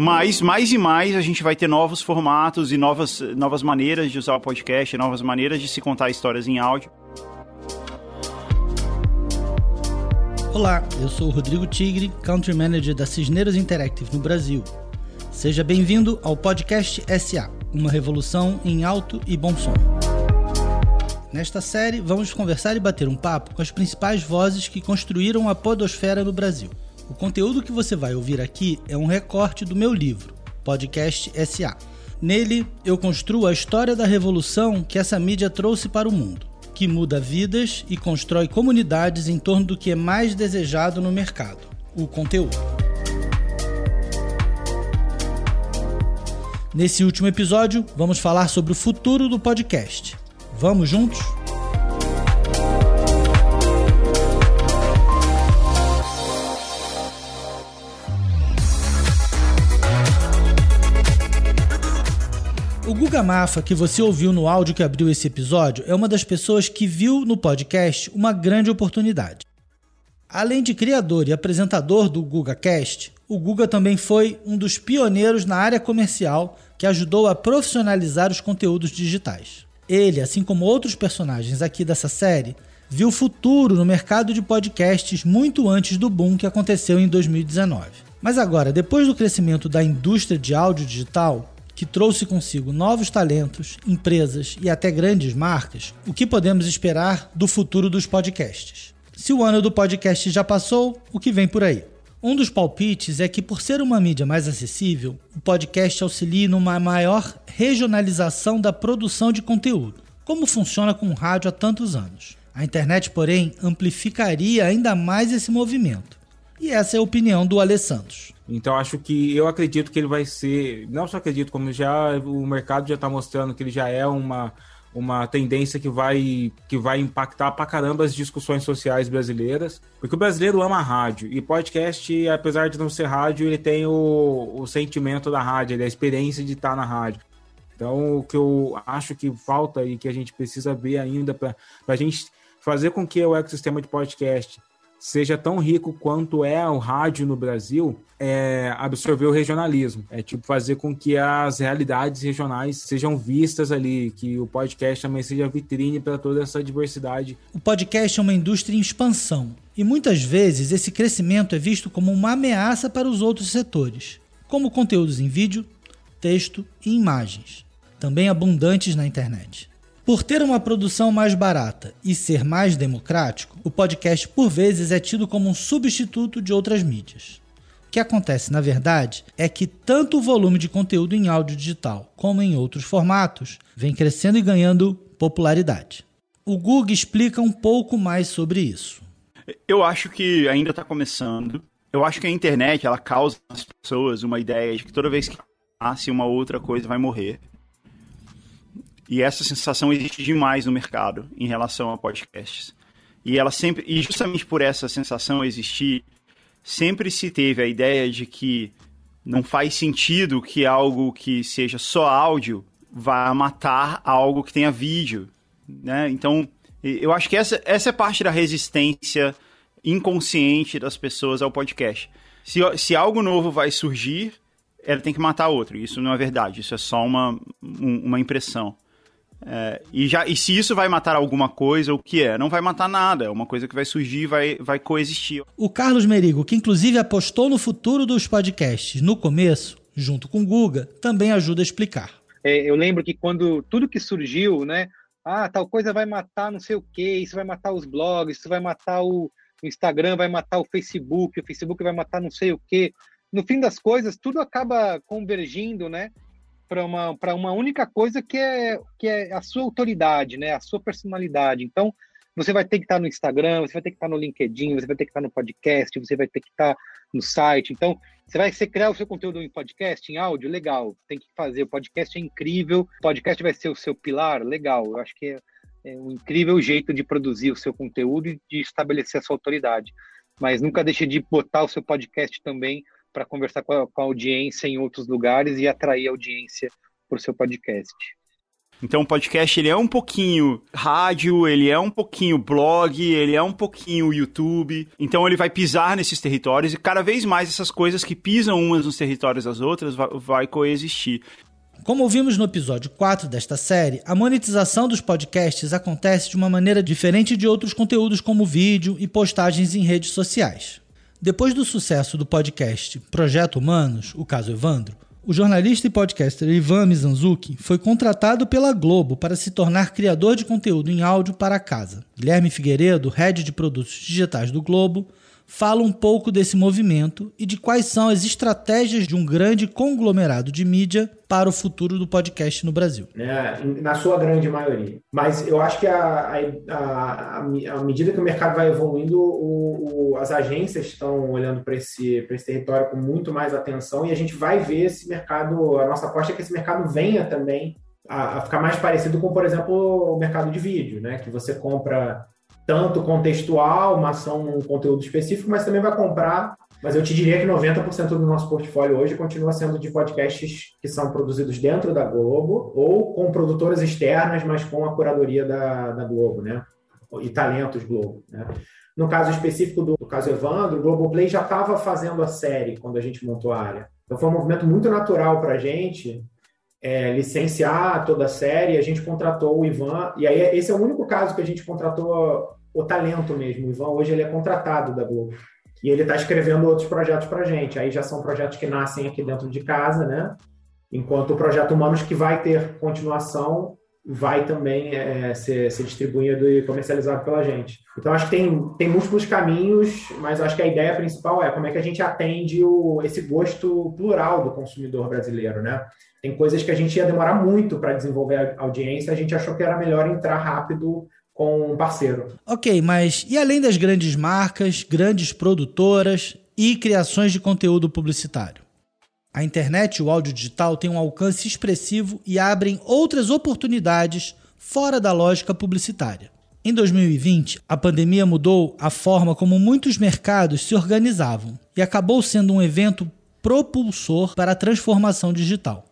Mas mais e mais a gente vai ter novos formatos e novas, novas maneiras de usar o podcast, novas maneiras de se contar histórias em áudio. Olá, eu sou o Rodrigo Tigre, Country Manager da Cisneros Interactive no Brasil. Seja bem-vindo ao podcast SA, uma revolução em alto e bom som. Nesta série, vamos conversar e bater um papo com as principais vozes que construíram a podosfera no Brasil. O conteúdo que você vai ouvir aqui é um recorte do meu livro, Podcast SA. Nele, eu construo a história da revolução que essa mídia trouxe para o mundo, que muda vidas e constrói comunidades em torno do que é mais desejado no mercado: o conteúdo. Nesse último episódio, vamos falar sobre o futuro do podcast. Vamos juntos? Guga Mafa, que você ouviu no áudio que abriu esse episódio, é uma das pessoas que viu no podcast uma grande oportunidade. Além de criador e apresentador do GugaCast, o Guga também foi um dos pioneiros na área comercial que ajudou a profissionalizar os conteúdos digitais. Ele, assim como outros personagens aqui dessa série, viu futuro no mercado de podcasts muito antes do boom que aconteceu em 2019. Mas agora, depois do crescimento da indústria de áudio digital, que trouxe consigo novos talentos, empresas e até grandes marcas, o que podemos esperar do futuro dos podcasts? Se o ano do podcast já passou, o que vem por aí? Um dos palpites é que, por ser uma mídia mais acessível, o podcast auxilie numa maior regionalização da produção de conteúdo, como funciona com o rádio há tantos anos. A internet, porém, amplificaria ainda mais esse movimento. E essa é a opinião do Alessandro. Então acho que eu acredito que ele vai ser, não só acredito, como já o mercado já está mostrando que ele já é uma, uma tendência que vai, que vai impactar pra caramba as discussões sociais brasileiras, porque o brasileiro ama rádio, e podcast, apesar de não ser rádio, ele tem o, o sentimento da rádio, a experiência de estar na rádio. Então, o que eu acho que falta e que a gente precisa ver ainda para a gente fazer com que o ecossistema de podcast seja tão rico quanto é o rádio no Brasil, é absorver o regionalismo. É tipo fazer com que as realidades regionais sejam vistas ali, que o podcast também seja vitrine para toda essa diversidade. O podcast é uma indústria em expansão e muitas vezes esse crescimento é visto como uma ameaça para os outros setores, como conteúdos em vídeo, texto e imagens, também abundantes na internet. Por ter uma produção mais barata e ser mais democrático, o podcast por vezes é tido como um substituto de outras mídias. O que acontece, na verdade, é que tanto o volume de conteúdo em áudio digital como em outros formatos vem crescendo e ganhando popularidade. O Google explica um pouco mais sobre isso. Eu acho que ainda está começando. Eu acho que a internet ela causa nas pessoas uma ideia de que toda vez que nasce uma outra coisa vai morrer. E essa sensação existe demais no mercado em relação a podcasts. E ela sempre, e justamente por essa sensação existir, sempre se teve a ideia de que não faz sentido que algo que seja só áudio vá matar algo que tenha vídeo, né? Então, eu acho que essa, essa é parte da resistência inconsciente das pessoas ao podcast. Se, se algo novo vai surgir, ela tem que matar outro. Isso não é verdade, isso é só uma, uma impressão. É, e, já, e se isso vai matar alguma coisa, o que é? Não vai matar nada, é uma coisa que vai surgir e vai, vai coexistir. O Carlos Merigo, que inclusive apostou no futuro dos podcasts no começo, junto com o Guga, também ajuda a explicar. É, eu lembro que quando tudo que surgiu, né? Ah, tal coisa vai matar não sei o que, isso vai matar os blogs, isso vai matar o Instagram, vai matar o Facebook, o Facebook vai matar não sei o que. No fim das coisas, tudo acaba convergindo, né? Para uma, para uma única coisa que é, que é a sua autoridade, né? a sua personalidade. Então, você vai ter que estar no Instagram, você vai ter que estar no LinkedIn, você vai ter que estar no podcast, você vai ter que estar no site. Então, você vai ser, criar o seu conteúdo em podcast, em áudio, legal, tem que fazer. O podcast é incrível, o podcast vai ser o seu pilar, legal. Eu acho que é, é um incrível jeito de produzir o seu conteúdo e de estabelecer a sua autoridade. Mas nunca deixe de botar o seu podcast também para conversar com a, com a, audiência em outros lugares e atrair audiência para o seu podcast. Então o podcast ele é um pouquinho rádio, ele é um pouquinho blog, ele é um pouquinho YouTube. Então ele vai pisar nesses territórios e cada vez mais essas coisas que pisam umas nos territórios das outras vai, vai coexistir. Como ouvimos no episódio 4 desta série, a monetização dos podcasts acontece de uma maneira diferente de outros conteúdos como vídeo e postagens em redes sociais. Depois do sucesso do podcast Projeto Humanos, o caso Evandro, o jornalista e podcaster Ivan Mizanzuki foi contratado pela Globo para se tornar criador de conteúdo em áudio para casa. Guilherme Figueiredo, head de produtos digitais do Globo, fala um pouco desse movimento e de quais são as estratégias de um grande conglomerado de mídia para o futuro do podcast no Brasil. É, na sua grande maioria. Mas eu acho que a, medida que o mercado vai evoluindo, o, o, as agências estão olhando para esse, esse território com muito mais atenção e a gente vai ver esse mercado. A nossa aposta é que esse mercado venha também a, a ficar mais parecido com, por exemplo, o mercado de vídeo, né? Que você compra tanto contextual, uma ação, um conteúdo específico, mas também vai comprar. Mas eu te diria que 90% do nosso portfólio hoje continua sendo de podcasts que são produzidos dentro da Globo ou com produtoras externas, mas com a curadoria da, da Globo, né? E talentos Globo, né? No caso específico do, do caso Evandro, o Globoplay já estava fazendo a série quando a gente montou a área. Então foi um movimento muito natural para a gente é, licenciar toda a série. A gente contratou o Ivan, e aí esse é o único caso que a gente contratou o talento mesmo. O Ivan hoje ele é contratado da Globo. E ele está escrevendo outros projetos para gente. Aí já são projetos que nascem aqui dentro de casa, né? Enquanto o projeto Humanos, que vai ter continuação, vai também é, ser, ser, distribuído e comercializado pela gente. Então, acho que tem, tem múltiplos caminhos, mas acho que a ideia principal é como é que a gente atende o, esse gosto plural do consumidor brasileiro, né? Tem coisas que a gente ia demorar muito para desenvolver a audiência, a gente achou que era melhor entrar rápido com um parceiro. Ok, mas e além das grandes marcas, grandes produtoras e criações de conteúdo publicitário? A internet e o áudio digital têm um alcance expressivo e abrem outras oportunidades fora da lógica publicitária. Em 2020, a pandemia mudou a forma como muitos mercados se organizavam e acabou sendo um evento propulsor para a transformação digital.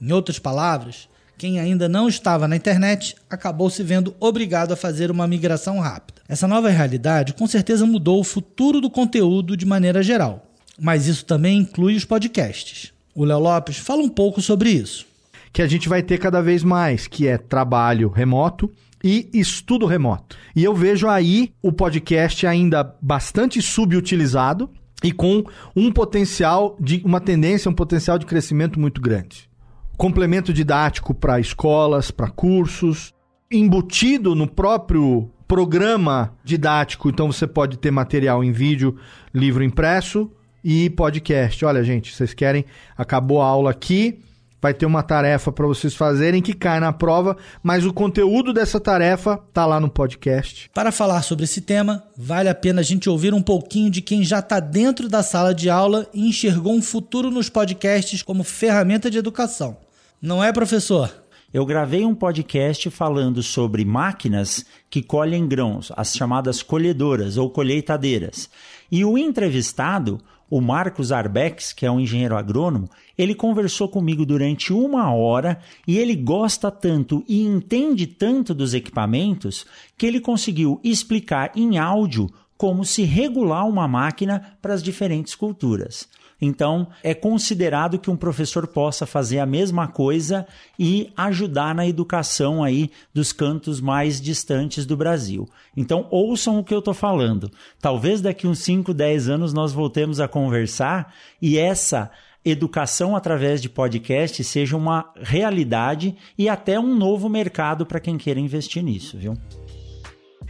Em outras palavras, quem ainda não estava na internet acabou se vendo obrigado a fazer uma migração rápida. Essa nova realidade com certeza mudou o futuro do conteúdo de maneira geral, mas isso também inclui os podcasts. O Léo Lopes fala um pouco sobre isso. Que a gente vai ter cada vez mais, que é trabalho remoto e estudo remoto. E eu vejo aí o podcast ainda bastante subutilizado e com um potencial de uma tendência, um potencial de crescimento muito grande complemento didático para escolas, para cursos, embutido no próprio programa didático. Então você pode ter material em vídeo, livro impresso e podcast. Olha, gente, vocês querem? Acabou a aula aqui vai ter uma tarefa para vocês fazerem que cai na prova, mas o conteúdo dessa tarefa tá lá no podcast. Para falar sobre esse tema, vale a pena a gente ouvir um pouquinho de quem já está dentro da sala de aula e enxergou um futuro nos podcasts como ferramenta de educação. Não é, professor? Eu gravei um podcast falando sobre máquinas que colhem grãos, as chamadas colhedoras ou colheitadeiras. E o entrevistado, o Marcos Arbex, que é um engenheiro agrônomo, ele conversou comigo durante uma hora e ele gosta tanto e entende tanto dos equipamentos que ele conseguiu explicar em áudio como se regular uma máquina para as diferentes culturas. Então, é considerado que um professor possa fazer a mesma coisa e ajudar na educação aí dos cantos mais distantes do Brasil. Então, ouçam o que eu estou falando. Talvez daqui uns 5, 10 anos nós voltemos a conversar e essa educação através de podcast seja uma realidade e até um novo mercado para quem queira investir nisso, viu?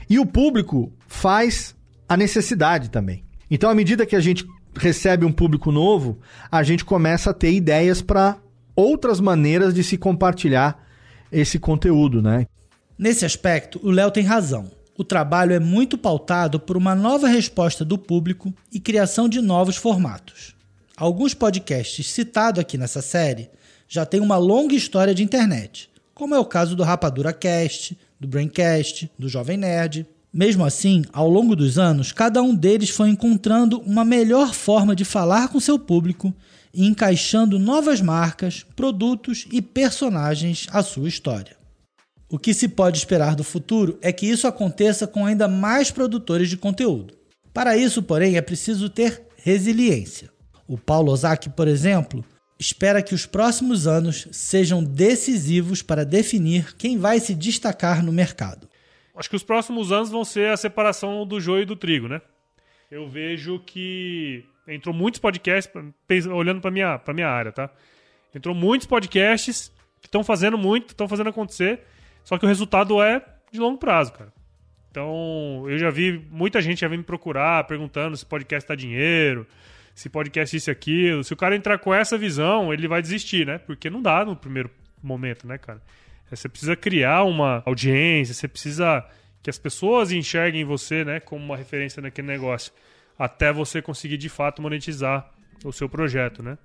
E o público faz a necessidade também. Então, à medida que a gente recebe um público novo, a gente começa a ter ideias para outras maneiras de se compartilhar esse conteúdo, né? Nesse aspecto, o Léo tem razão. O trabalho é muito pautado por uma nova resposta do público e criação de novos formatos. Alguns podcasts citados aqui nessa série já têm uma longa história de internet, como é o caso do Rapadura Cast, do Braincast, do Jovem Nerd. Mesmo assim, ao longo dos anos, cada um deles foi encontrando uma melhor forma de falar com seu público e encaixando novas marcas, produtos e personagens à sua história. O que se pode esperar do futuro é que isso aconteça com ainda mais produtores de conteúdo. Para isso, porém, é preciso ter resiliência. O Paulo Ozaki, por exemplo, espera que os próximos anos sejam decisivos para definir quem vai se destacar no mercado. Acho que os próximos anos vão ser a separação do joio e do trigo, né? Eu vejo que entrou muitos podcasts, olhando para minha, para minha área, tá? Entrou muitos podcasts que estão fazendo muito, estão fazendo acontecer, só que o resultado é de longo prazo, cara. Então, eu já vi muita gente já vem me procurar perguntando se podcast dá dinheiro, se podcast isso e aquilo. Se o cara entrar com essa visão, ele vai desistir, né? Porque não dá no primeiro momento, né, cara? Você precisa criar uma audiência, você precisa que as pessoas enxerguem você, né, como uma referência naquele negócio, até você conseguir de fato monetizar o seu projeto, né?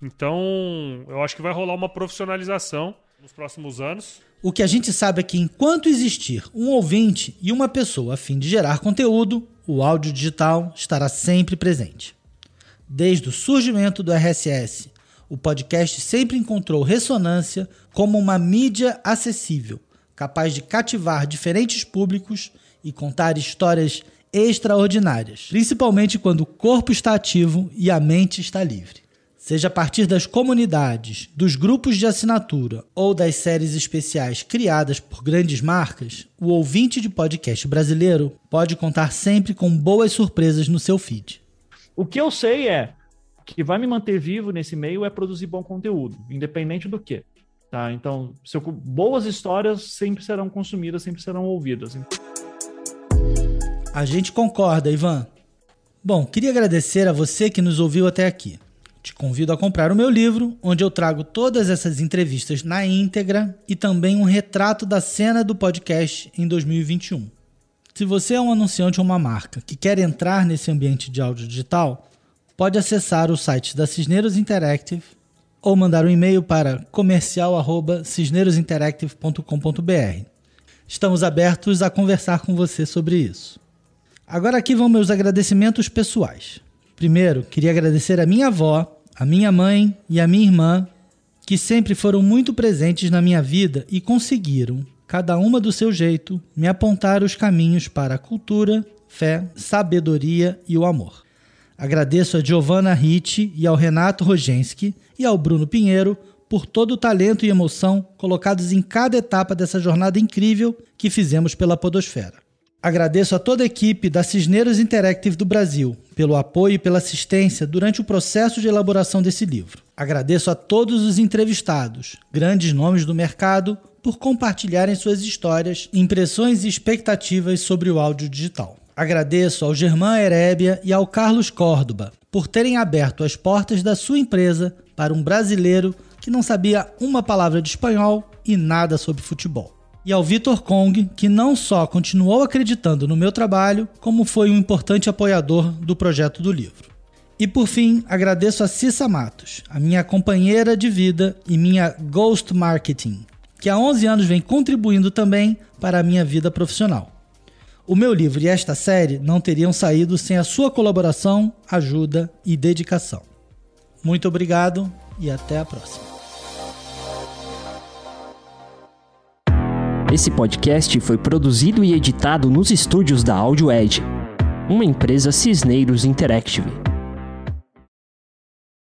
Então, eu acho que vai rolar uma profissionalização nos próximos anos. O que a gente sabe é que enquanto existir um ouvinte e uma pessoa a fim de gerar conteúdo, o áudio digital estará sempre presente. Desde o surgimento do RSS, o podcast sempre encontrou ressonância como uma mídia acessível, capaz de cativar diferentes públicos e contar histórias extraordinárias, principalmente quando o corpo está ativo e a mente está livre. Seja a partir das comunidades, dos grupos de assinatura ou das séries especiais criadas por grandes marcas, o ouvinte de podcast brasileiro pode contar sempre com boas surpresas no seu feed. O que eu sei é que vai me manter vivo nesse meio é produzir bom conteúdo, independente do que. Tá? Então, eu, boas histórias sempre serão consumidas, sempre serão ouvidas. A gente concorda, Ivan. Bom, queria agradecer a você que nos ouviu até aqui. Te convido a comprar o meu livro, onde eu trago todas essas entrevistas na íntegra e também um retrato da cena do podcast em 2021. Se você é um anunciante ou uma marca que quer entrar nesse ambiente de áudio digital, pode acessar o site da Cisneros Interactive ou mandar um e-mail para comercial@cisnerosinteractive.com.br. Estamos abertos a conversar com você sobre isso. Agora aqui vão meus agradecimentos pessoais. Primeiro, queria agradecer a minha avó, a minha mãe e a minha irmã, que sempre foram muito presentes na minha vida e conseguiram, cada uma do seu jeito, me apontar os caminhos para a cultura, fé, sabedoria e o amor. Agradeço a Giovanna Ritti e ao Renato Rogenski e ao Bruno Pinheiro por todo o talento e emoção colocados em cada etapa dessa jornada incrível que fizemos pela Podosfera. Agradeço a toda a equipe da Cisneros Interactive do Brasil pelo apoio e pela assistência durante o processo de elaboração desse livro. Agradeço a todos os entrevistados, grandes nomes do mercado, por compartilharem suas histórias, impressões e expectativas sobre o áudio digital. Agradeço ao Germán Herébia e ao Carlos Córdoba por terem aberto as portas da sua empresa para um brasileiro que não sabia uma palavra de espanhol e nada sobre futebol e ao Vitor Kong, que não só continuou acreditando no meu trabalho, como foi um importante apoiador do projeto do livro. E por fim, agradeço a Cissa Matos, a minha companheira de vida e minha Ghost Marketing, que há 11 anos vem contribuindo também para a minha vida profissional. O meu livro e esta série não teriam saído sem a sua colaboração, ajuda e dedicação. Muito obrigado e até a próxima. Esse podcast foi produzido e editado nos estúdios da Audio Edge, uma empresa Cisneiros Interactive.